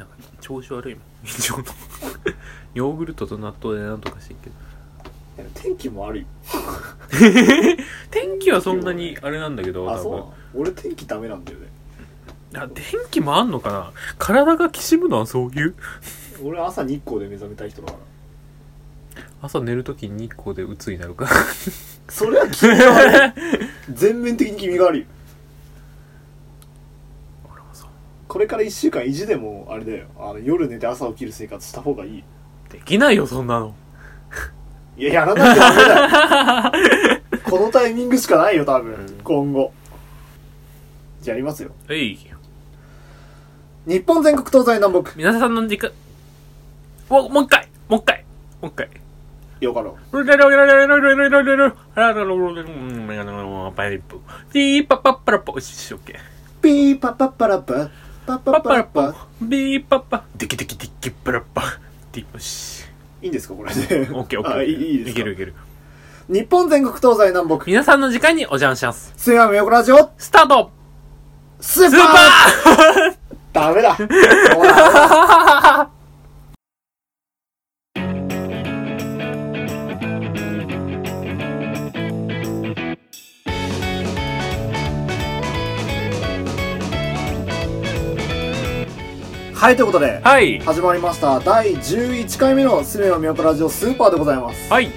なんか調子悪いもん。の ヨーグルトと納豆でなんとかしてんけど。天気も悪い。天気はそんなにあれなんだけどあそう？なの俺天気ダメなんだよね。あ天気もあんのかな？体がきしむのはそういう？俺朝日光で目覚めたい人だから。朝寝るときに日光で鬱になるか。らそれは君が悪い。全面的に君が悪い。俺これから1週間意地でもあれだよあの夜寝て朝起きる生活した方がいいできないよ、そんなの。いややらなきゃダメだよ このタイミングしかないよ多分、うん今後じゃあやりますよえい。日本全国東西南北皆さんの時間、お、もう一回もう一回もう一回。よかろう パイプ。ピーパパッパラポ。よし、オッケー。ピーパパパラパパッパパッパラッパビーパッパデキデキデキパラッパディよしいいんですかこれでオッケーオッケーあいいいいですかいけるいける日本全国東西南北皆さんの時間にお邪魔します水曜日横ラジオスタートスーパースーパダメだほらはいということでーはい。始まりました。第11回目の「すめのみよこラジオスーパー」でございます、はい。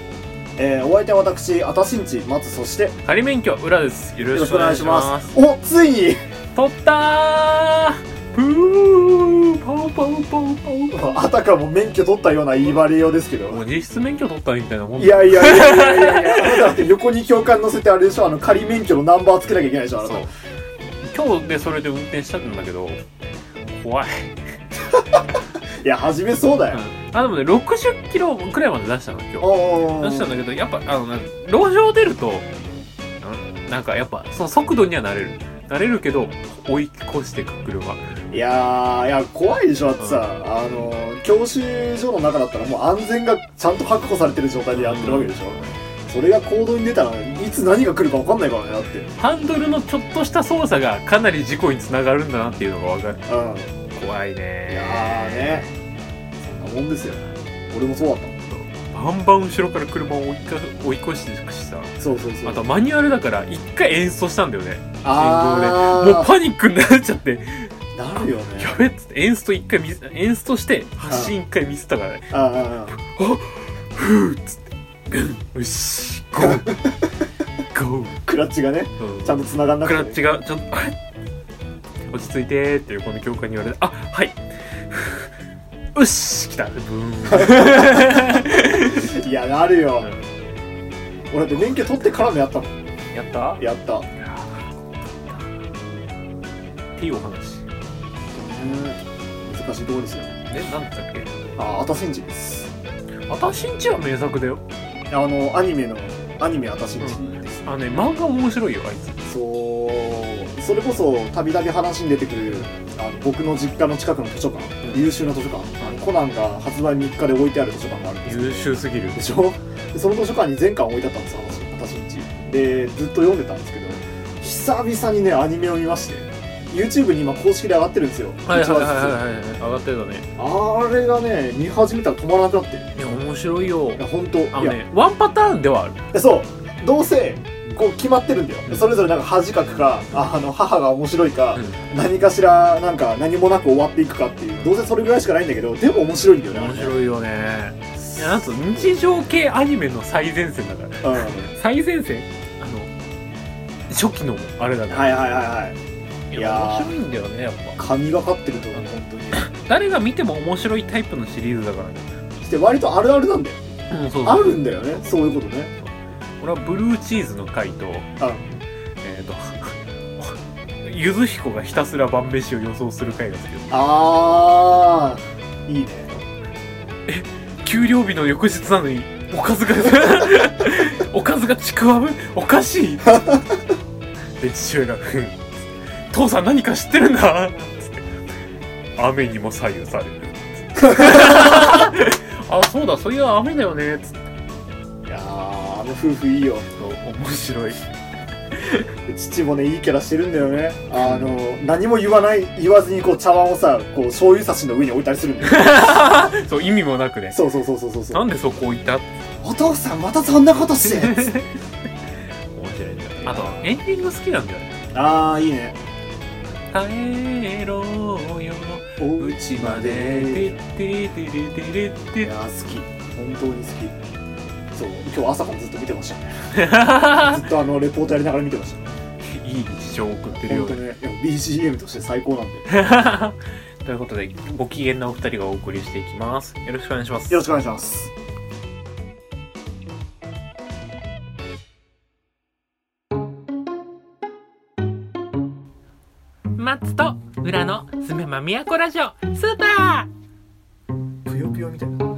えー、お相手は私あたしんち松そしてよ仮免許裏です。よろしくお願いします。おついに！取ったー。プー。パウパウパウパウあたかも免許取ったような言い張りようですけど。もう実質免許取ったみたいなもんいやいやいやいやいやいや。あなただって横に教官乗せてあれでしょ。あの仮免許のナンバーつけなきゃいけないでしょあなた。そう。今日でそれで運転したんだけど怖い、いや初めそうだよ、あでもね60キロくらいまで出したの今日。出したんだけどやっぱあの路上出るとんなんかやっぱその速度にはなれる。なれるけど追い越してく車。いやーいや怖いでしょだってさ、あの教習所の中だったらもう安全がちゃんと確保されてる状態でやってるわけでしょ、それが行動に出たらいつ何が来るか分かんないからねだって。ハンドルのちょっとした操作がかなり事故につながるんだなっていうのが分かる。うん怖いね。いやーね。そんなもんですよ。俺もそうだったもん。バンバン後ろから車を追いか追い越していくしさ。そうそうそう。あとマニュアルだから一回演奏したんだよね。あー。もうパニックになっちゃって。なるよね。やべっつってエンスト一回ミスエンストして発進一回ミスったからね。あーあふーっつって。うん。よし。ゴー。ゴー。ークラッチがねうん。ちゃんと繋がんなくて、クラッチがちょっとあれ？落ち着いてーって横の教官に言われてあはい。よし来た。ブーン。いやなるよ、俺だって免許取ってからもやったもん。やった？やった。っていうお話。難しいところですよえなんだっけ？ああたしんちです。私んちは名作だよ。あのアニメのアニメあたしんちです、あのね漫画面白いよあいつ。そうそれこそたびたび話に出てくるあの僕の実家の近くの図書館、優秀な図書館コナンが発売3日で置いてある図書館があるんです。よ優秀すぎる。でしょ？でその図書館に全巻置いてあったんです私私んちでずっと読んでたんですけど久々にねアニメを見まして YouTube に今公式で上がってるんですよ。はいはいはいはいはい。上がってたね。あれがね見始めたら止まらなくなって。いや面白いよ。いや本当いや。あのねワンパターンではある。でそう。どうせこう決まってるんだよ、うん。それぞれなんか恥かくかああの母が面白いか、うん。何かしらなんか何もなく終わっていくかっていうどうせそれぐらいしかないんだけどでも面白いんだよね面白いよね。いやなんと日常系アニメの最前線だから。うん。はい最前線？あの初期のあれだから、はいはいはいい。いや面白いんだよねやっぱ。神がかってると思う本当に。誰が見ても面白いタイプのシリーズだからね。して割とあるあるなんだよ。あるんだよねそういうことね俺はブルーチーズの回とあ。えっ、と ゆず彦がひたすら晩飯を予想する回が好きですあー。いいね。給料日の翌日なのにおかずが おかずがちくわぶ？おかしい。で父親が「ふん」父さん何か知ってるんだ」つって「雨にも左右される」あそうだそういや雨だよね」つって。いやーあの夫婦いいよ。そう面白い。父もねいいキャラしてるんだよね。あの何も言わない言わずにこう茶碗をさこう醤油差しの上に置いたりするんだよ そう意味もなくね。そうそうそうそうそう。そうなんでそこ置いたお父さんまたそんなことして面白いんだよあとエンディング好きなんだよね。ああいいね帰ろうよ。おうちまで。いやー好き。本当に好きそう今日朝からずっと見てました。ね ずっとあのレポートやりながら見てました。いい日常を送ってるよね BGM として最高なんで。ということでご機嫌なお二人がお送りしていきます。よろしくお願いします。よろしくお願いします。マッツと裏のすめまみやこラジオ。スーパぷよぷよみたいな。ー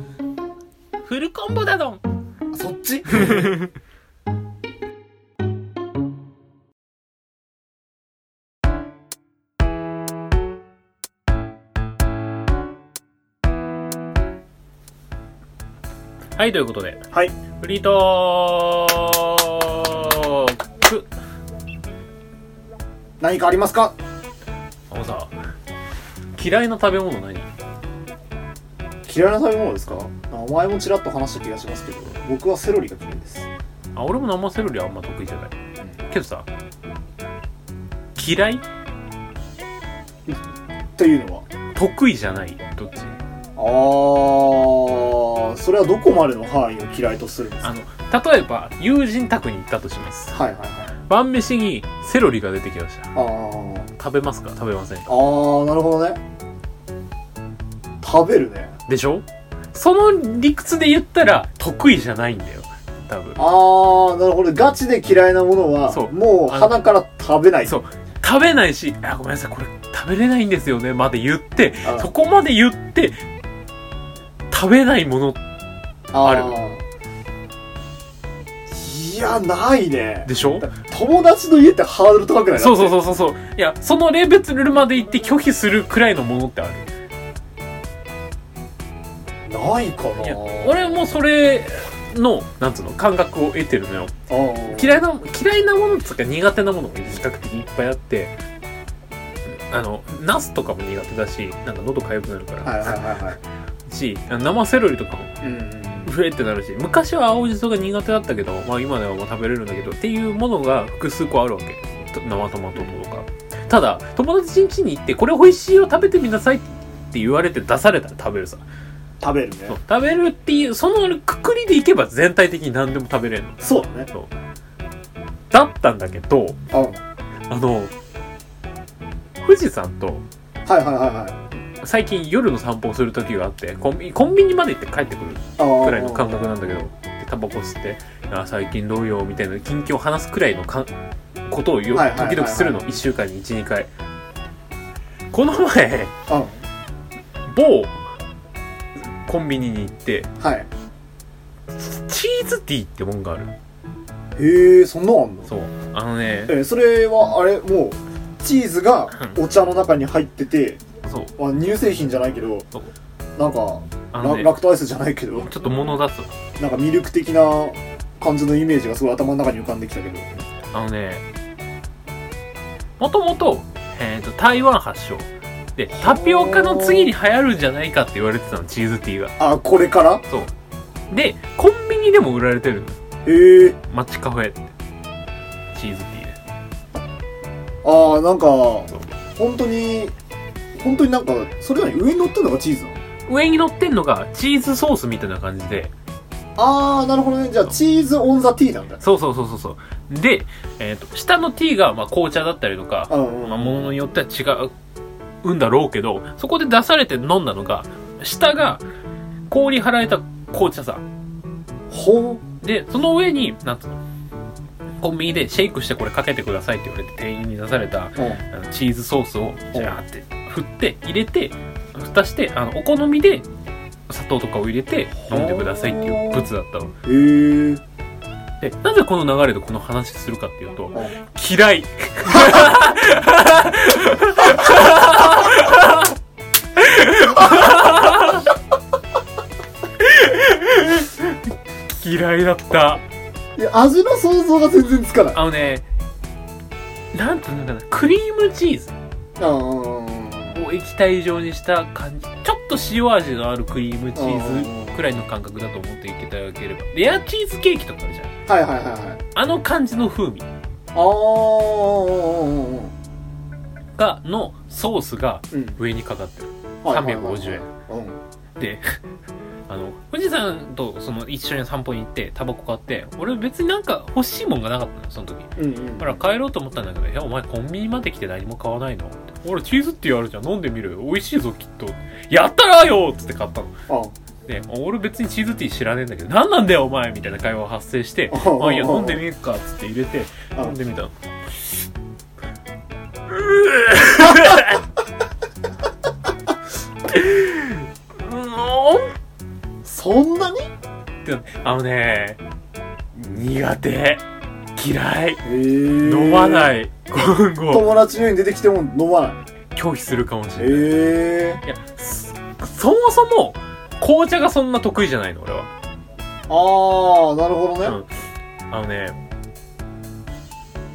フルコンボだどん。あそっち？はいということで。はい。フリートーク。何かありますか？あのさ嫌いな食べ物何嫌いな食べ物ですか？あ前もちらっと話した気がしますけど僕はセロリが嫌いです。あ俺も生セロリはあんま得意じゃない。けどさ嫌い？というのは？得意じゃない。どっち？あーそれはどこまでの範囲を嫌いとするんですか？あの例えば友人宅に行ったとします。はいはいはい。晩飯にセロリが出てきました。食べますか？食べませんか？あーなるほどね。食べるね。でしょ？その理屈で言ったら得意じゃないんだよ。多分。あーなるほど。ガチで嫌いなものはそう。もう鼻から食べない。そう。食べないしあごめんなさい。これ食べれないんですよねまで言ってあ。そこまで言って食べないものあある。いやないね。でしょ？友達の家ってハードル高くない？そうそううそうそうそう。いやそのレベルまで行って拒否するくらいのものってあるないかな。いや俺もそれのなんつうの感覚を得てるのよ。嫌いな嫌いなものつうか苦手なものが比較的いっぱいあってあのナスとかも苦手だしなんか喉かゆくなるから、はいはいはいはい。し生セロリとかもうんふえってなるし昔は青じそが苦手だったけど、まあ、今ではもう食べれるんだけどっていうものが複数個あるわけ。と生トマトとか。ただ友達ん家に行ってこれ美味しいよ食べてみなさいって言われて出されたら食べるさ食べるね。そう食べるっていうそのくくりでいけば全体的に何でも食べれるの。そうだね。そう。だったんだけどあ。はいあの富士山とはいはいはい最近夜の散歩をする時があってコンビコンビニまで行って帰ってくるくらいの感覚なんだけどでタバコ吸って「あ最近どうよ」みたいな近況を話すくらいのかんことをよはいはいはいはい。時々するの。1週間に12回。この前あ。某コンビニに行ってはい。チーズティーってもんがある。へえそんなのあんの？そう。あのねえそれはあれもうチーズがお茶の中に入ってて、そう。まあ、乳製品じゃないけどそう。なんかラあのねラクトアイスじゃないけどちょっと物出す。なんかミルク的な感じのイメージがすごい頭の中に浮かんできたけど。あのねもともと,、えー、と台湾発祥でタピオカの次に流行るんじゃないかって言われてたのチーズティーが。あこれから？そう。でコンビニでも売られてるのへえ。マッチカフェって。チーズティーで。ああなんか本当に本当になんかそれなに上に乗ってるのがチーズなの？上に乗ってんのがチーズソースみたいな感じで。ああなるほどね。じゃあチーズオンザティーなんだ。そうそうそうそうそう。で、えー、と下のティーがまあ紅茶だったりとか、うんうんまあ、ものによっては違うんだろうけどそこで出されて飲んだのが下が氷払えた紅茶さほでその上になんつうのコンビニでシェイクしてこれかけてくださいって言われて店員に出されたチーズソースをジャーって振って入れて蓋してあのお好みで砂糖とかを入れて飲んでくださいっていう物だったの。へえ。でなぜこの流れでこの話するかっていうと嫌い だった。いや味の想像が全然つかない。あのねなんていうのかな。クリームチーズ。うんうんうんうんを液体状にした感じ。ちょっと塩味のあるクリームチーズくらいの感覚だと思っていただければレアチーズケーキとかあるじゃんはいはいはいはい。あの感じの風味。あー。がのソースがうん。上にかかってる。はいはいはいはい。350円。うん。であの富士山とその一緒に散歩に行ってタバコ買って俺別になんか欲しいもんがなかったのよその時。うんうん。だから帰ろうと思ったんだけど「いやお前コンビニまで来て何も買わないの?」って「俺チーズティーあるじゃん。飲んでみる。よ美味しいぞきっと」やったらよ!」っつって買ったの。あで俺別にチーズティー知らねえんだけど何なんだよお前みたいな会話が発生してああ。いや飲んでみるかっつって入れてあ。飲んでみたの そんなに？ってあのね苦手。嫌い。へー飲まない。今後。友達の家に出てきても飲まない？拒否するかもしれない。へえ。いやそそもそも紅茶がそんな得意じゃないの俺は。ああなるほどね、うん。あのね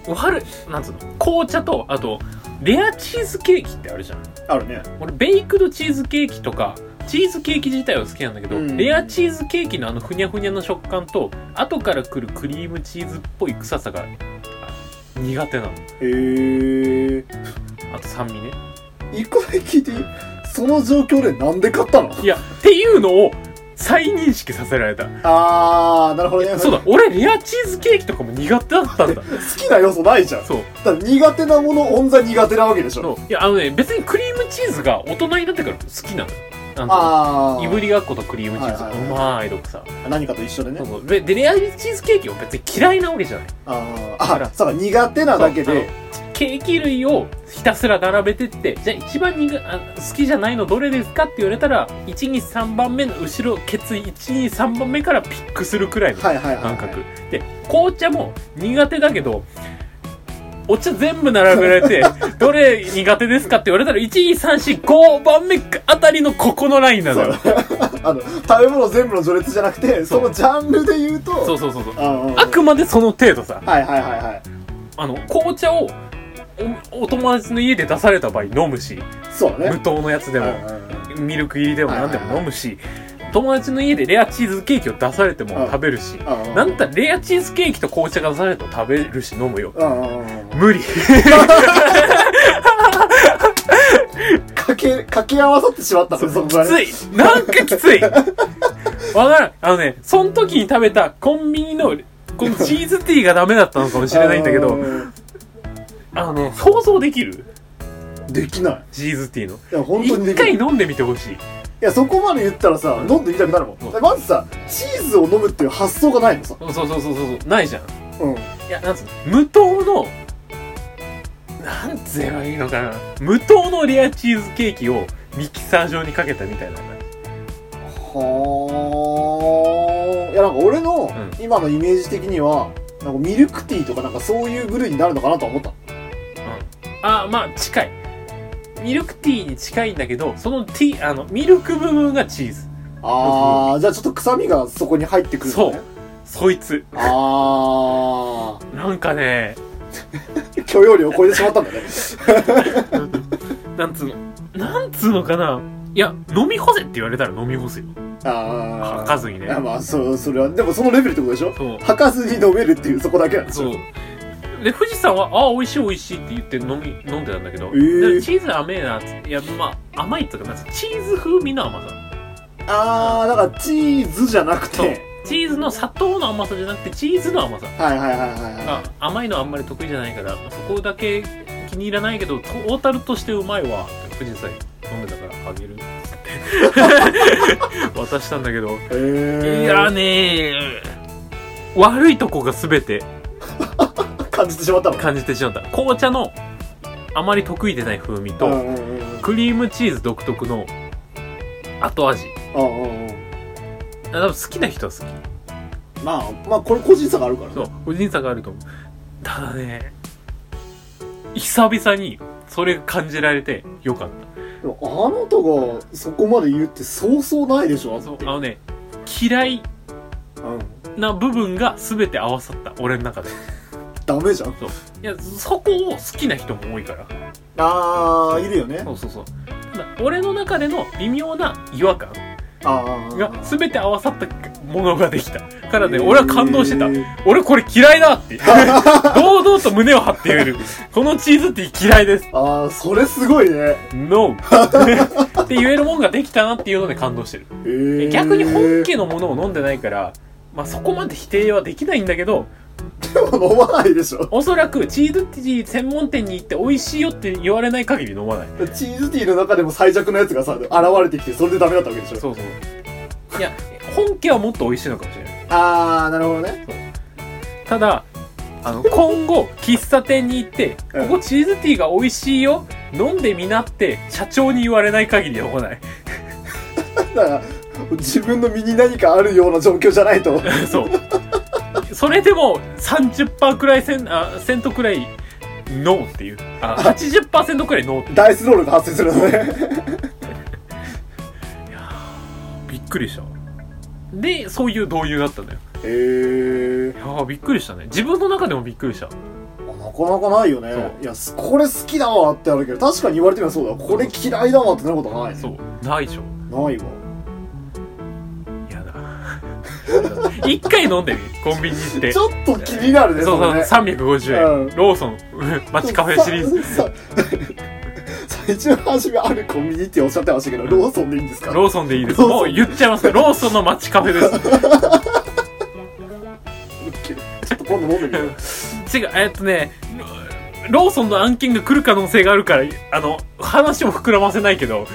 悪いなんつうの？紅茶とあとレアチーズケーキってあるじゃん。あるね。俺ベイクドチーズケーキとかチーズケーキ自体は好きなんだけど、うん。レアチーズケーキのあのふにゃふにゃの食感と後から来るクリームチーズっぽい臭さがあ苦手なの。へえあと酸味ね。一個だけ聞いていい？その状況でなんで買ったの？いやっていうのを再認識させられた。ああなるほどね。そうだ俺レアチーズケーキとかも苦手だったんだ。好きな要素ないじゃん。そう。だから苦手なものオンザ苦手なわけでしょ。そう。いやあのね別にクリームチーズが大人になってから好きなの。よなんああいぶりがっことクリームチーズ、はいはいはい。うまい毒さ。何かと一緒でね。そうそう。ででレアチーズケーキを別に嫌いなわけじゃない。あだから。ーあそうか苦手なだけで。ケーキ類をひたすら並べてってじゃあ一番苦あ好きじゃないのどれですかって言われたら123番目の後ろケツ123番目からピックするくらいのはいはいはい、はい、感覚、で紅茶も苦手だけどお茶全部並べられて どれ苦手ですかって言われたら12345番目あたりのここのラインなのよ。あの食べ物全部の序列じゃなくてそのジャンルで言うとそうそうそうそう。あくまでその程度さ。はいはいはいはい。あの紅茶をおお友達の家で出された場合飲むしそうだね。無糖のやつでもミルク入りでも何でも飲むし友達の家でレアチーズケーキを出されてもうん。食べるしなんたらレアチーズケーキと紅茶が出されても食べるし飲むよ。無理。かけ掛け合わさってしまったのそきつい。なんかきつい。わからん。あのねその時に食べたコンビニのこのチーズティーがダメだったのかもしれないんだけどうんあのね想像できる？できない。チーズティーの。いや本当にで一回飲んでみてほしいやそこまで言ったらさうん。飲んでみたくなるもうん。んまずさチーズを飲むっていう発想がないのさ。そうそうそうそうそう。ないじゃん。うん。いや、なんつうの無糖の、なんつえばいいのかな。無糖のレアチーズケーキをミキサー状にかけたみたいな感はあ。いやなんか俺のうん。今のイメージ的にはなんかミルクティーとかなんかそういう部類になるのかなとは思った。じ。うん。あ、まあ、近い。ミルクティーに近いんだけど、そのティー、あの、ミルク部分がチーズ。ああじゃあちょっと臭みがそこに入ってくるのねそいつ。ああ なんかね、許容量を超えてしまったんだね なんつうの、なんつうのかな。いや、飲み干せって言われたら飲み干すよ。ああ吐かずにねまあそうそれはでもそのレベルってことでしょ？そう。吐かずに飲めるっていうそこだけなんですそよう。で、富士山は、あ、美味しい美味しいって言って飲み、飲んでたんだけど、ーでチーズ甘えなっつって、いや、まあ、甘いっていうか、チーズ風味の甘さ。ああだからチーズじゃなくて。チーズの砂糖の甘さじゃなくて、チーズの甘さ。はいはいはいはいはあ甘いのあんまり得意じゃないから、そこだけ気に入らないけど、トータルとしてうまいわ。富士山飲んでたからあげる。渡したんだけど、いえいやね悪いとこが全て 感じてしまったの？感じてしまった。紅茶のあまり得意でない風味と、うんうんうんうんクリームチーズ独特の後味。うんうんうん多分好きな人は好き。まあまあこれ個人差があるからねそう、個人差があると思う。ただね、久々にそれが感じられてよかっでもあなたがそこまで言うってそうそうないでしょた。そうあのね、嫌いうんな部分が全て合わさった、俺の中で。ダメじゃん。いやそこを好きな人も多いから。あーいるよね。そうそうそう。ただ俺の中での微妙な違和感。あー。が全て合わさったものができた。からね俺は感動してた。俺これ嫌いだって。堂々と胸を張って言える。このチーズティー嫌いです。ああそれすごいね。NO って言えるもんができたなっていうので感動してる。えー、逆に本家のものを飲んでないからまあそこまで否定はできないんだけどでも飲まないでしょ。おそらくチーズティー専門店に行って美味しいよって言われない限り飲まない。チーズティーの中でも最弱のやつがさ現れてきてそれでダメだったわけでしょ。そうそう。いや本家はもっと美味しいのかもしれない。ああなるほどね。ただあの今後喫茶店に行って「うん。ここチーズティーが美味しいよ飲んでみな」って社長に言われない限り飲まない。だから自分の身に何かあるような状況じゃないと。そうそれでも30%くらいセンあセントくらいノーっていう。あ80%くらいノーってダイスロールが発生するのね。びっくりした。でそういう導入だったんだよ。へえいやーびっくりしたね。自分の中でもびっくりした。なかなかないよね。いやすこれ好きだわってあるけど確かに言われてみればそうだ。これ嫌いだわってなることないね。そう。ないでしょ。ないわ 一回飲んでみコンビニ行ってちょっと気になるねそうそう、れね350円。うんローソン、街カフェシリーズ。最初の初めあるコンビニっておっしゃってましたけどローソンでいいんですか？ローソンでいいです。もう言っちゃいます。ローソンの街カフェです。ちょっと今度飲んでみよう違う、えっとね、ロローソンの案件が来る可能性があるから、あの、話を膨らませないけど、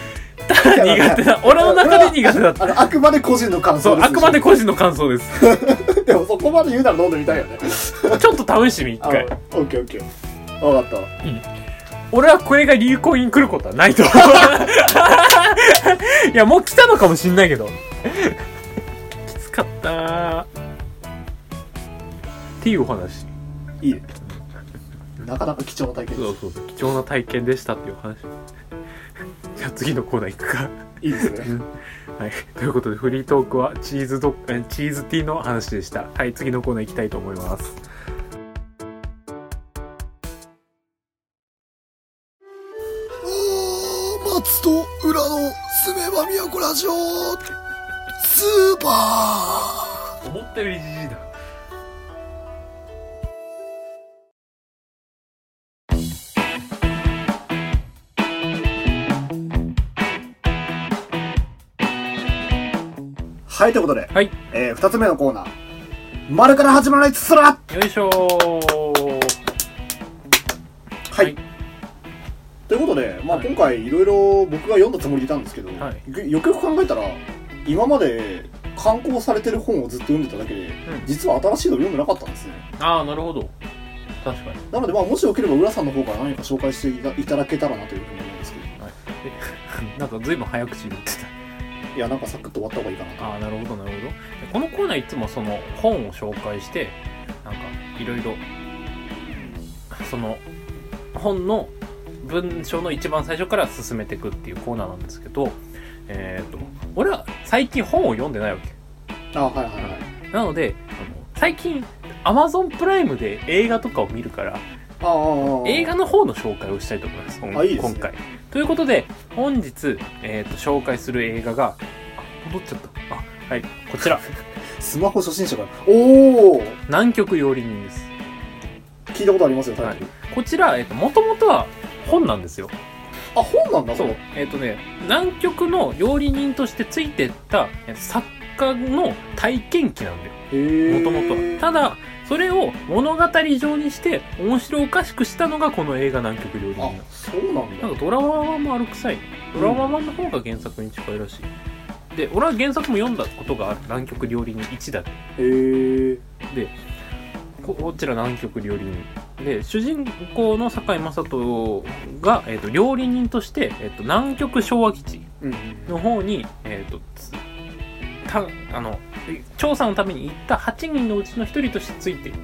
ただ苦手だ。俺の中で苦手だった。あのあくまで個人の感そう、想ですあくまで個人の感想です。でもそこまで言うなら飲んでみたいよねちょっと試してみ、一あ回。オッケーオッケー分かった俺はこれが流行に来ることはないと思う。いや、もう来たのかもしんないけど。きつかったーっていうお話。いいねなかなか貴重な体験そうそうそう。貴重な体験でしたっていう話。じゃあ次のコーナー行くか。いいですねはい。ということで、フリートークはチーズドえチーズティーの話でした。はい、次のコーナー行きたいと思います。松と裏のすめば都ラジオスーパ思ったよりじじいだ。はいということで、はい。えー、二つ目のコーナー丸から始まらないつつらよいしょー。はい、はいということで、まあ、はい今回いろいろ僕が読んだつもりでいたんですけど、はいよくよく考えたら今まで刊行されてる本をずっと読んでただけで、ん実は新しいのを読んでなかったんですねああ、なるほど。確かに。なので、まあ、もしよければ浦さんの方から何か紹介していたいただけたらなというふうに思うんですけど なんか随分早口に言ってた。いやなんかサクッと終わった方がいいかなとああ、なるほど、なるほど。このコーナーいつもその本を紹介して、なんかいろいろ、その本の文章の一番最初から進めていくっていうコーナーなんですけど、えっ、と、俺は最近本を読んでないわけ。あはいはいはいなので、最近、Amazon プライムで映画とかを見るから、映画の方の紹介をしたいと思います。今あいいですね今回。ということで、本日、えっ、と、紹介する映画が、あ、戻っちゃった。あ、はい、こちら。スマホ初心者がおお南極料理人です。聞いたことありますよタイトル、こちら、えっ、と、もともとは本なんですよ。あ本なんだそう。えっ、とね、南極の料理人としてついてったえー作家の体験記なんだよ。もともとは。ただ、それを物語上にして面白おかしくしたのがこの映画南極料理人あそうなんだなんかドラマ版もあるくさい。ドラマ版の方が原作に近いらしい。で、俺は原作も読んだことがある。南極料理人1だ。へえここちら南極料理人。で、主人公の堺雅人が、えっと料理人として、えっと南極昭和基地うんの方に、えっとつたあの調査のために行った8人のうちの1人としてついていく。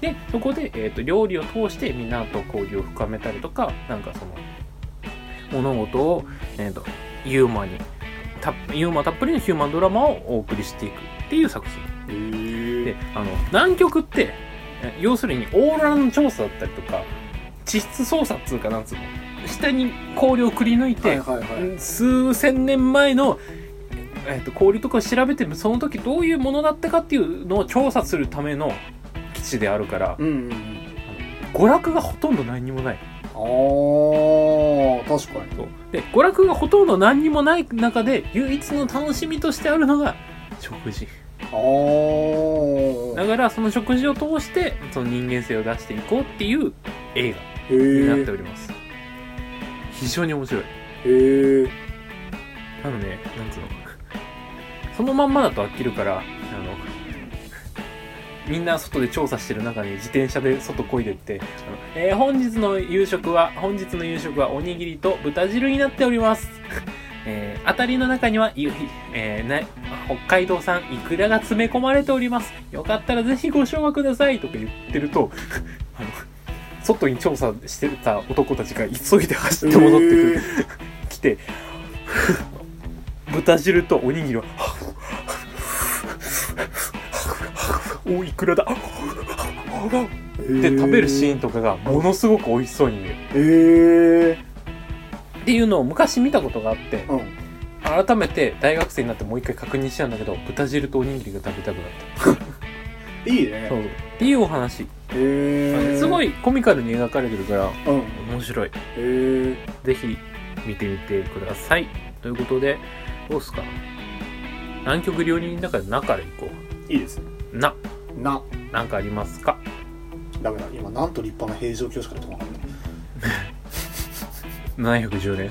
で、そこで、えっと料理を通してみんなと交流を深めたりとか、なんかその、物事を、えっとユーモアにたユーモアたっぷりのヒューマンドラマをお送りしていくっていう作品。であの南極ってえ要するにオーロラの調査だったりとか地質捜査っつうかなんつうの下に氷をくり抜いて、はいはいはい数千年前の、えー、と氷とかを調べてその時どういうものだったかっていうのを調査するための基地であるからうんうんうん娯楽がほとんど何にもない。あー確かに。そう。で娯楽がほとんど何にもない中で唯一の楽しみとしてあるのが食事。あー。だからその食事を通してその人間性を出していこうっていう映へ画になってえおります、非常に面白い。へえあのねなんつうの？そのまんまだと飽きるからあのみんな外で調査してる中に自転車で外漕いでって、あのえー本日の夕食は、本日の夕食はおにぎりと豚汁になっております。えー当たりの中には、ゆえーな北海道産イクラが詰め込まれております。よかったらぜひご賞味くださいとか言ってると、あの、外に調査してた男たちが急いで走って戻ってくる。来て、豚汁とおにぎりを、おいくらだ？で食べるシーンとかがものすごく美味しそうに見える。へえっていうのを昔見たことがあってうん。改めて大学生になってもう一回確認したんだけど豚汁とおにぎりが食べたくなった。いいね。そう。っていうお話。へえすごいコミカルに描かれてるからうん。へ面白い。えぜひ見てみてください。ということでどうっすか？南極料理人だから「な」からいこいいですね。う「な。な」なんかありますか？ダメだ。今なんと立派な平常教しか出てこなかっ710 年。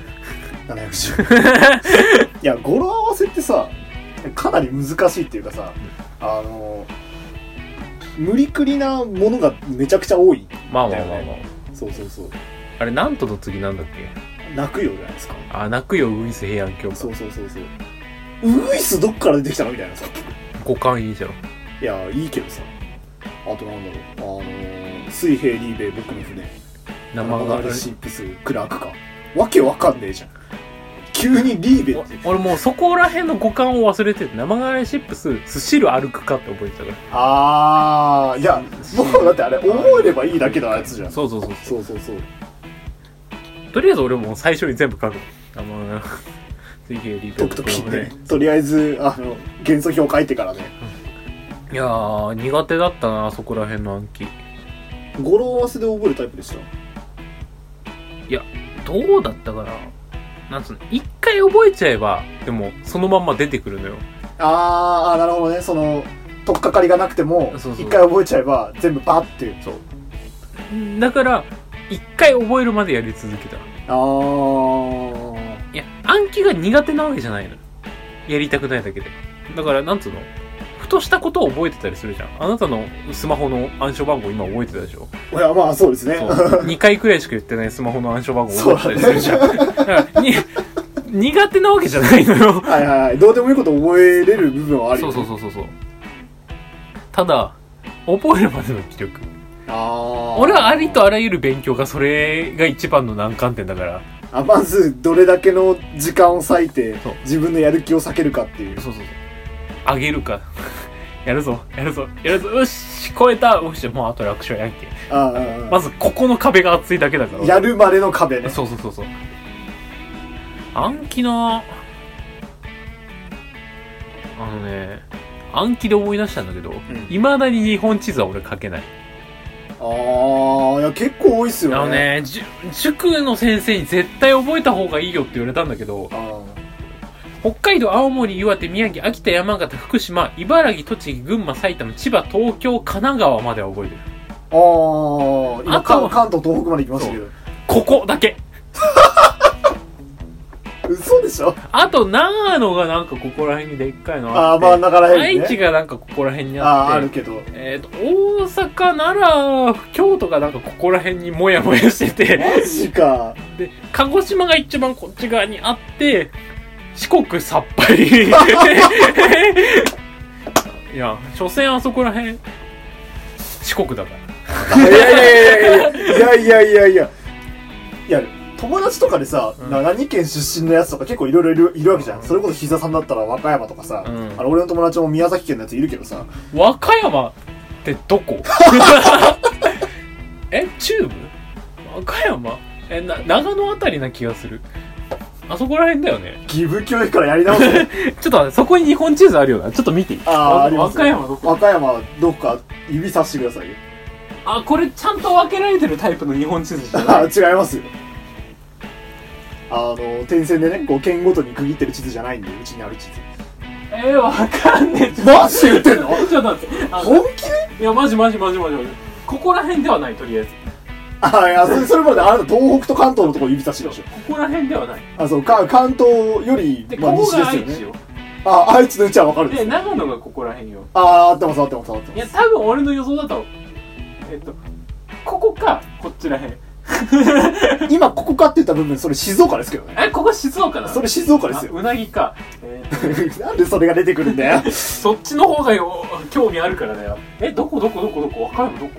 た710いや語呂合わせってさかなり難しいっていうかさあの無理くりなものがめちゃくちゃ多い。まあまあまあまあ、そうそうそう。あれなんとの次なんだっけ？泣くよじゃないですか。あ泣くよウイス平安京そうそうそうそう。ウイスどっから出てきたの？みたいなさ。五感いいじゃんいやいいけどさ。あとなんだろう。あの水平リーベイ僕の船。生が。マガルシップスクラークか。わけわかんねえじゃん。急にリーベって。お俺もうそこら辺の五感を忘れてて生ガレシップススシル歩くかって覚えてたかあーいやもうだってあれ覚えればいいだけのやつじゃん。らそうそうそうそう。そうそうとりあえず俺もう最初に全部書く。あの 水平リー解くときね。とりあえずあの元素表書いてからねいやー苦手だったなそこら辺の暗記。語呂合わせで覚えるタイプでした？どうだったかな。なんつうの一回覚えちゃえばでもそのまんま出てくるのよ。あーあーなるほどね。その取っかかりがなくてもそうそう。一回覚えちゃえば全部バッて。そう。だから一回覚えるまでやり続けた。あー。いや暗記が苦手なわけじゃないのやりたくないだけで。だからなんつうのふとしたことを覚えてたりするじゃんあなたのスマホの暗証番号今覚えてたでしょいやまあそうですねそう2回くらいしか言ってないスマホの暗証番号覚えてたりするじゃん苦手なわけじゃないのよはいはいどうでもいいこと覚えれる部分はあるそう、ね、そうそうそうそうただ覚えるまでの気力ああ俺はありとあらゆる勉強がそれが一番の難関点だからあまずどれだけの時間を割いて自分のやる気を避けるかっていうそうそうそうあげるか。やるぞやるぞ。やるぞ。よし超えた。よしもうあと楽勝やんけ。まずここの壁が厚いだけだから。やるまでの壁ね。そうそうそうそう。暗記な。あのね暗記で思い出したんだけどいま、未だに日本地図は俺書けない。ああいや結構多いっすよね。あのね塾の先生に絶対覚えた方がいいよって言われたんだけどあ北海道青森岩手宮城秋田山形福島茨城栃木群馬埼玉千葉東京神奈川までは覚えてるーあー今あと関関東東北まで行きましたけどここだけ。嘘でしょ？あと長野がなんかここら辺にでっかいのあああって真ん中らへん愛知がなんかここら辺にああって。ああるけど。えっ、と、大阪、奈良、京都がなんかここら辺にもやもやしてて、マジか。で、鹿児島が一番こっち側にあって、四国さっぱり。いや、所詮あそこら辺、四国だから。いやいやいやいやいやいやいや。いや友達とかでさ、うん。な何県出身のやつとか結構いろいろいるいるわけじゃん、それこそ膝さんだったら和歌山とかさ、うん。あの俺の友達も宮崎県のやついるけどさ。和歌山、ってどこ？え中部？和歌山？えな長野あたりな気がするあそこら辺だよね。義務教育からやり直せ。ちょっとそこに日本地図あるよな。ちょっと見て。いいああ、わあります、和歌山どこ？和歌山、どっか指さしてくださいよ。あこれちゃんと分けられてるタイプの日本地図じゃあない？違いますよ。あの、点線でね、こう県ごとに区切ってる地図じゃないんで、うちにある地図。えー、わかんねえ。マジで言ってんの？ちょっと待って。あ本気で？いやマジマジマジマジマジ。ここら辺ではないとりあえずあ、いや、それ、それまであなた東北と関東のところ指さしてるでしょ。ここら辺ではないあ、そう、か関東よりで、、まあ、ここ西ですよね。が愛知よあ、愛知のうちはわかるんで。です長野がここら辺よああ、合ってます、合ってます、合っていや。多分俺の予想だとえっとここかこっちら辺 今、ここかって言った部分、それ静岡ですけどね。えここ静岡なの？それ静岡ですよ。あうなぎか、えー なんでそれが出てくるんだよ。そっちの方がよ興味あるからだよえどこどこどこどこ？和歌山どこ？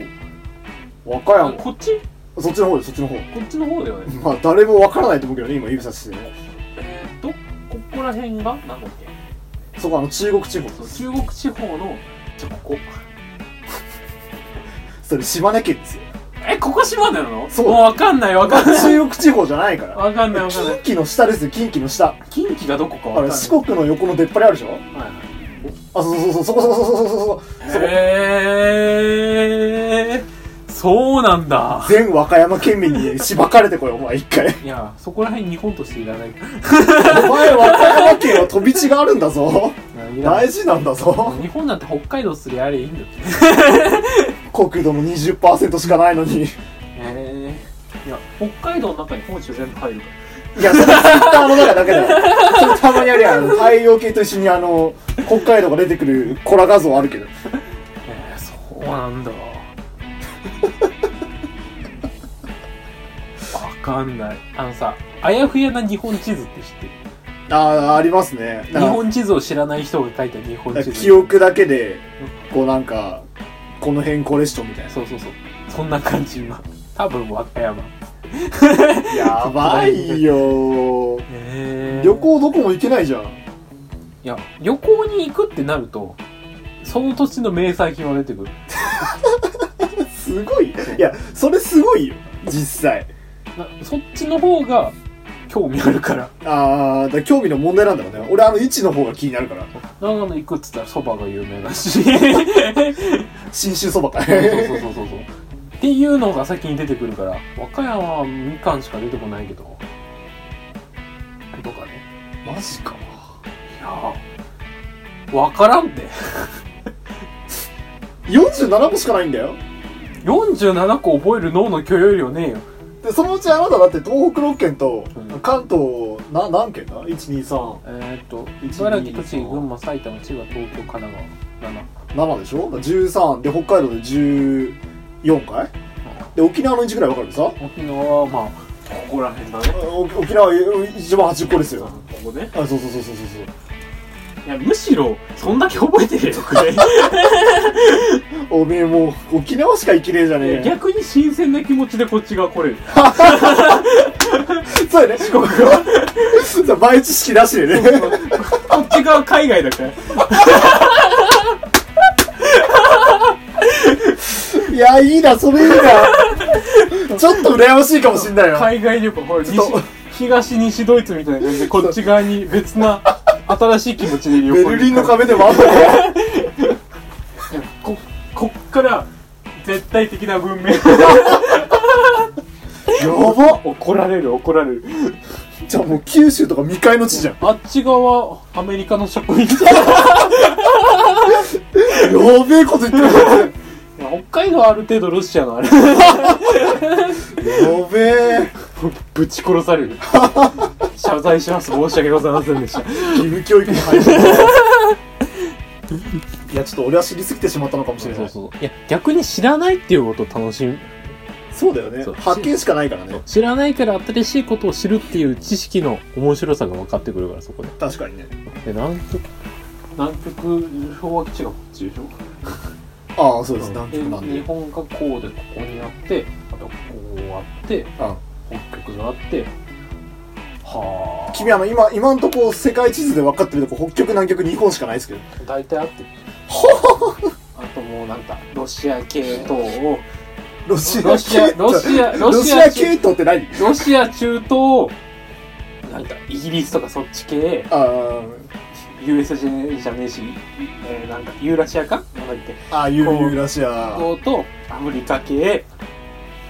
和歌山。こっち？そっちの方です、そっちの方。こっちの方だよね まあ、誰もわからないと思うけどね、今指さしてね。えー、とここら辺がなんだっけ？そこ、あの、中国地方。そう中国地方のじゃあここ それ、島根県ですよ。えここ島根なの？そうもうわかんないわかんない中国地方じゃないから。わかんないわかんない近畿の下ですよ、近畿の下。近畿がどこかわあれ、かんない四国の横の出っ張りあるでしょ？はいあ、そうそうそう、そこそこそこそこそこそこ。へえそうなんだ全和歌山県民にしばかれてこい、お前一回。いやそこら辺日本としていらないお前和歌山県は飛び地があるんだぞ。大事なんだぞ。日本なんて北海道すりゃあれいいんだって国土の20%しかないのに。いへえいや北海道の中に本州全部入るからや、それツイッターの中だけだよ。それたまにあるやん。太陽系と一緒にあの、北海道が出てくるコラ画像あるけど。えー、そうなんだかんないあのさあやふやな日本地図って知ってる？ああ、ありますね。日本地図を知らない人が書いた日本地図記憶だけで、こうなんか、この辺これっしょみたいな。そうそうそうそんな感じ今多分和歌山やばいよー。へ旅行どこも行けないじゃん。いや旅行に行くってなるとその土地の名産品は出てくる すごい。いや、それすごいよ。実際。なそっちの方が興味あるからああ、だから興味の問題なんだろうね。俺あの位置の方が気になるから。長野行くっつったらそばが有名だし信州そばか。そうそうそうそうそうっていうのが先に出てくるから和歌山はみかんしか出てこないけどとかねマジか。いやーわからんて47個しかないんだよ。47個覚える脳の許容量ねえよで、そのうちあなただって東北6県とうん。関東、な、何県だ ?1、2、3、えー、っと1茨城栃木群馬埼玉千葉東京神奈川7でしょ ?13 で北海道で14回？で、沖縄の位置ぐらいわかるさ？7沖縄はまあここら辺だね。お沖縄一番端っこですよ。ここね。あ、そうそうそうそうそうそう。いやむしろそんだけ覚えてるよくらいおめえもう沖縄しか行けねえじゃねえよ。逆に新鮮な気持ちでこっち側来れる そうやね、四国は。前知識なしでね。こっち側海外だから いや、いいな、それいいな。ちょっと羨ましいかもしんないよ。海外旅行東西ドイツみたいな感じでこっち側に別な新しい気持ちで旅行にベルリンの壁でもあったね。ここっから絶対的な文明やば怒られる怒られるじゃあもう九州とか未開の地じゃん。あっち側アメリカの職員やべえこと言ってる。北海道はある程度ロシアのあれやべえ。ぶち殺される謝罪します申し訳ございませんでした義務教育に入る。いや、ちょっと俺は知りすぎてしまったのかもしれない。そういや逆に知らないっていうことを楽しむそうだよねそう。発見しかないからね。知らないから新しいことを知るっていう知識の面白さが分かってくるからそこで確かにね。で南極？南極昭和基地がこっちでしょああ、そうです。南で極なんで。日本がこうでここにあってあとこうあってあ北極があってはあ。君あの、今、今んとこ世界地図で分かってるとこ、北極、南極、日本しかないですけど。大体あってる。あ。ともうなんかロシア系統を。ロシアロシア系ロシアロロシシアア系統って何？ロシア中東なんかイギリスとかそっち系あ USJ じゃねえし、えーなんかユーラシアか？なんだっけ？あ、あユーラシア。とアフリカ系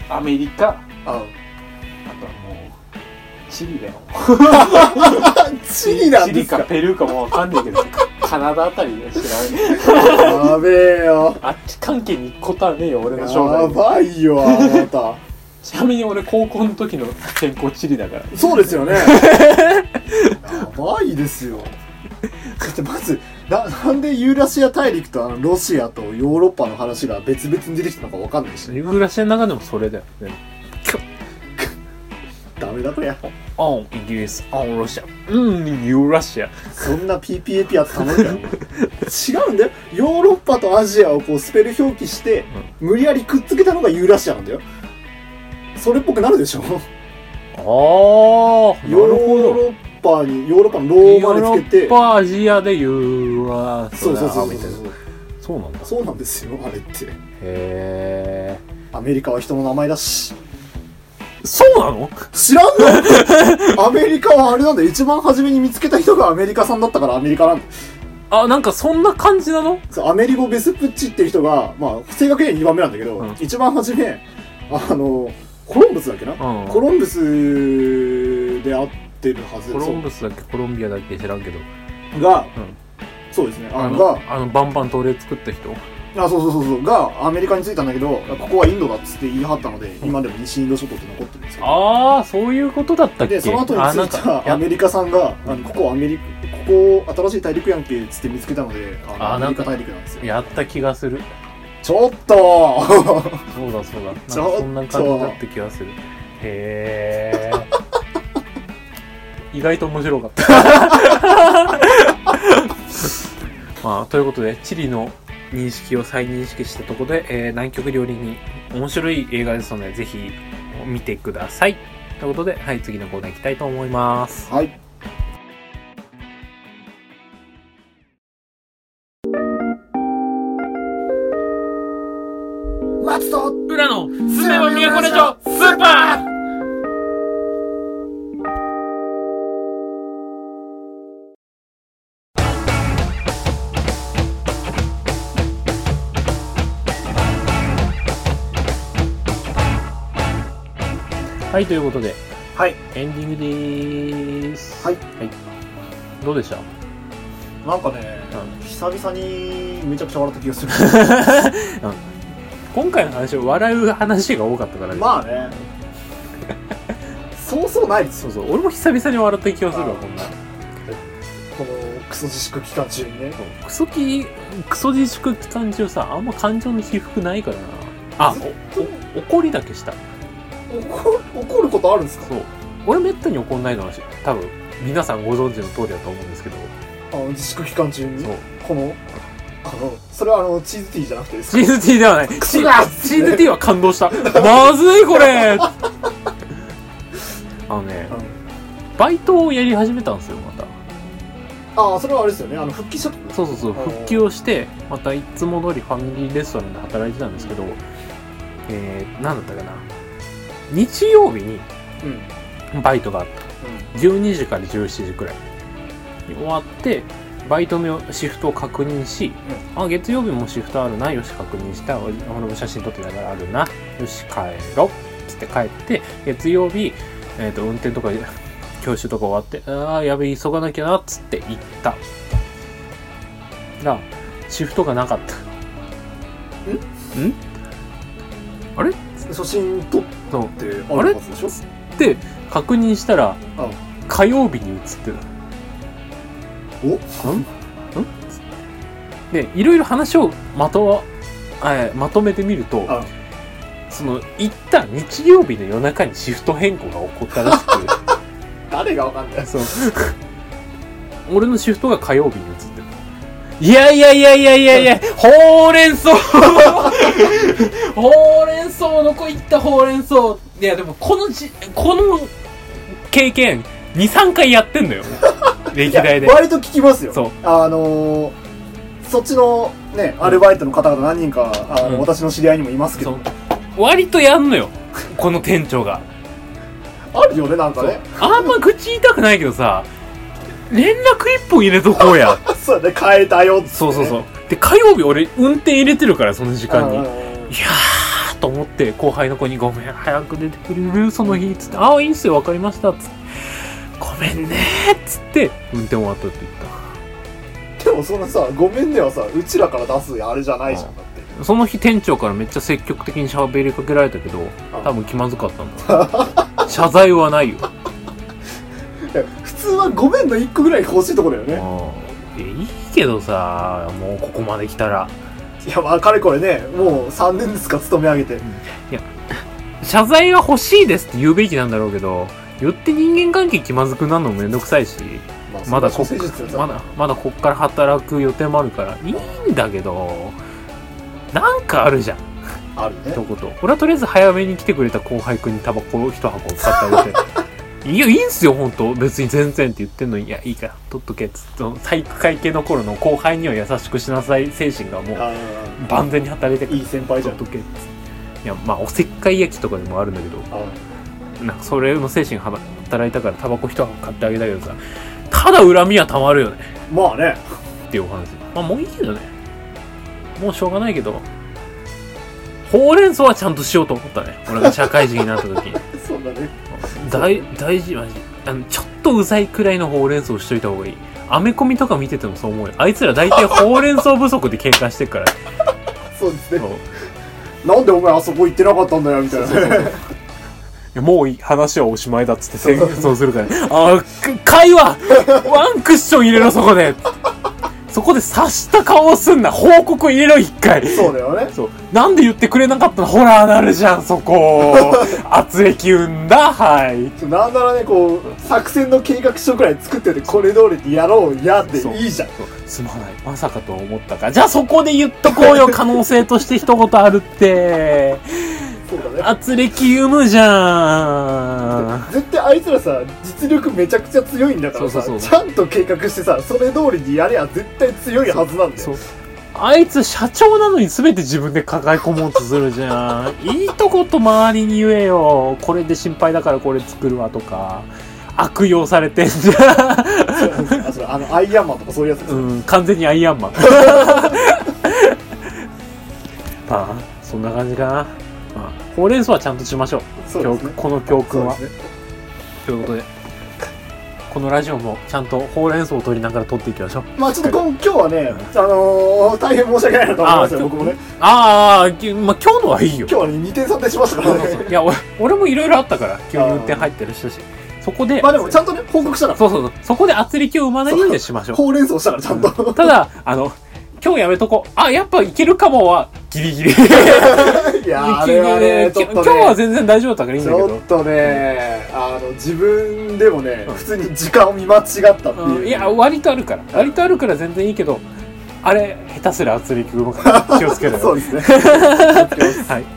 アメリカ。あチリだよチリなんチリですか？かペルーかもわかんないけどカナダあたりで知らないやべえよ。あっち関係に行くことはねえよ俺の将や来ばいよ、あなた。ちなみに俺高校の時の専攻チリだからそうですよね。やばいですよ。だってまず、な、なんでユーラシア大陸とあのロシアとヨーロッパの話が別々に出てきたのかわかんないし。ユーラシアの中でもそれだよねダメだこりゃ。あんイギリスあんロシアうんユーラシアそんな PPAP やって頼むから。違うんだよ。ヨーロッパとアジアをこうスペル表記して、無理やりくっつけたのがユーラシアなんだよ。それっぽくなるでしょああヨーロッパに、ヨーロッパのローマでつけてヨーロッ、パアジアでユーラシアそうそうそうそう。そうなんだそうなんですよ、あれって。へえアメリカは人の名前だし。そうなの？知らんの？アメリカはあれなんだよ。一番初めに見つけた人がアメリカさんだったからアメリカなんだよ。あなんかそんな感じなの？そうアメリゴ・ベスプッチっていう人が、まあ、正確には2番目なんだけど、うん。一番初め、あの、コロンブスだっけな、うん。コロンブスで会ってるはず。コロンブスだっけ？コロンビアだっけ？知らんけど。が、うん。そうですね。あの、あのが、あのバンバン奴隷作った人？あ、そうそうそうそう、が、アメリカに着いたんだけど、ここはインドだっつって言い張ったので、今でも西インド諸島って残ってるんですよ。ああそういうことだったっけ？で、その後に着いたアメリカさんが、あのここアメリカ、ここ新しい大陸やんけっつって見つけたので、あのあアメリカ大陸なんですよ。やった気がする。ちょっとそうだそうだ。ちょっとそんな感じだった気がする。へえ 意外と面白かった。まあということでチリの認識を再認識したところで、えー南極料理人面白い映画ですのでぜひ見てくださいということではい次のコーナー行きたいと思いますはい。はい、ということで、はい。エンディングでーす。はい。どうでした？なんかね、久々にめちゃくちゃ笑った気がする。今回の話は笑う話が多かったから、まあね。そうそうないですよ。そうそう、俺も久々に笑った気がするわ、こんな。このクソ自粛期間中にね。クソき、クソ自粛期間中さ、あんま感情の起伏ないからな。あ、お、お怒りだけした。怒怒ることあるんですか？そう。俺めったに怒んないのは、多分、皆さんご存知の通りだと思うんですけど、あの自粛期間中に？そう。この、あの、それはあの、チーズティーじゃなくてですチーズティーではない。チチーズティーは感動した。まずいこれあのね、バイトをやり始めたんですよ、また。ああ、それはあれですよね。あの、復帰したとそうそうそう、復帰をして、またいつも通りファミリーレストランで働いてたんですけど、えー、なんだったかな。日曜日にうん。バイトがあった。12時から17時くらいに終わって、バイトのシフトを確認し、あ、月曜日もシフトあるな、よし、確認した。俺俺も写真撮ってたからあるな。よし、帰ろう。つって帰って、月曜日、えっ、と、運転とか、教習とか終わって、ああ、やべえ、急がなきゃな、つって行った。が、シフトがなかった。んん？あれ？初心撮っそう。てあるはずでしょ？で、確認したら、あ。火曜日に移ってた。お？ん？ん？で、いろいろ話をまとわ、えーまとめてみると、あ。その、行った日曜日の夜中にシフト変更が起こったらしく、誰がわかんない？そう。俺のシフトが火曜日に移ってる。いやいやいやいやいやいや、ほうれん草 ほうれん草どこ行ったほうれん草。いやでもこのじ、この経験、2、3回やってんのよ。歴代で。割と聞きますよ。そう。あのー、そっちの、ねアルバイトの方々何人かあの、うん。私の知り合いにもいますけど。割とやんのよ。この店長が。あるよねなんかね。あんま口言いたくないけどさ連絡一本入れとこうや。そうだね変えたよっつってね。そうそうそうで火曜日俺運転入れてるからその時間に。いうんやーと思って後輩の子に「ごめん早く出てくれる？その日」っつって「ああいいんすよ分かりました」っつって「ごめんね」っつって運転終わったって言っでもそのさごめんねはさうちらから出すあれじゃないじゃんだって。たその日店長からめっちゃ積極的に喋りかけられたけど多分気まずかったんだ。謝罪はないよ。普通はごめんの1個ぐらい欲しいところだよね。うんいやいいけどさもうここまで来たら。いやまあかれこれねもう3年ですか勤め上げて。謝罪が欲しいですって言うべきなんだろうけど言って人間関係気まずくなるのもめんどくさいしまあまだこまだまだこっから働く予定もあるからいいんだけどなんかあるじゃん。あるね。一言。俺はとりあえず早めに来てくれた後輩くんにタバコ一箱買ってあげて いやいいんすよ本当。別に全然って言ってんのに。いやいいから。取っとけっつって。体育会系の頃の後輩には優しくしなさい。精神がもうあ万全に働いてーいい先輩じゃん。取っとけっつって。いやまあおせっかい焼きとかでもあるんだけど。あなんかそれの精神が働いたからタバコ一箱買ってあげたけどさ。ただ恨みはたまるよね。まあね。っていうお話。まあもういいけどね。もうしょうがないけど。ほうれん草はちゃんとしようと思ったね。俺が社会人になった時に。そうだね大大事マジ。あのちょっとうざいくらいのほうれん草をしといた方がいい。アメコミとか見ててもそう思うよ。あいつら大体ほうれん草不足で喧嘩してるから。そうですね。そう。なんでお前あそこ行ってなかったんだよみたいな。ねいやもういい話はおしまいだっつって戦争するから、ね、ああ 会話ワンクッション入れろそこでそこで察した顔をすんな。報告入れろ一回。そうだよね。そう。なんで言ってくれなかったの？ホラーなるじゃんそこ。圧力生んだ？はい。なんならねこう作戦の計画書くらい作っててこれ通りにやろうやっていいじゃん。すまない。まさかとは思ったかじゃあそこで言っとこうよ。可能性として一言あるってそうだね。圧力生むじゃん。絶対あいつらさ実力めちゃくちゃ強いんだからさちゃんと計画してさそれ通りにやりゃ絶対強いはずなんだよ。あいつ社長なのに全て自分で抱え込もうとするじゃん。いいとこと周りに言えよ。これで心配だからこれ作るわとか。悪用されてんじゃあそれあのアイアンマンとかそういうやつうん、完全にアイアンマン。まあそんな感じかな、まあ、ほうれん草はちゃんとしましょう。そうですね。この教訓は、そうですね。ということでこのラジオもちゃんとほうれん草を取りながら撮っていきましょう。まあちょっと今今日はねあのー大変申し訳ないなと思いますよあ僕もね。ああ、きまあ、今日のはいいよ。今日はね2点3点しましたからね。いや俺俺もいろいろあったから急に運転入ってる人し。そこでまあでもちゃんとね報告したから。そうそうそう。そこで圧力を生まないようにしましょう。ほうれん草したからちゃんと。ただあの今日やめとこう。あやっぱいけるかもはギリギリ いやあれはねちょっと今日はね全然大丈夫だったからいいんちだけど。ょっとねあの自分でもねうん。普通に時間を見間違ったっていう。うん。いや割とあるから。割とあるから全然いいけどあれ下手すら圧力生むから気をつけろよ。そうですね。はい。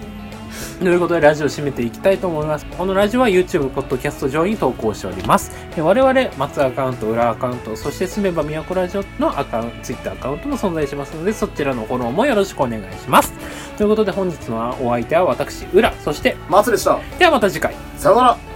ということで、ラジオを締めていきたいと思います。このラジオは YouTube、ポッドキャスト上に投稿しております。え我々、松アカウント、裏アカウント、そして住めば都ラジオのアカウント、Twitter アカウントも存在しますので、そちらのフォローもよろしくお願いします。ということで、本日のお相手は私、裏、そして、松でしたではまた次回。さよなら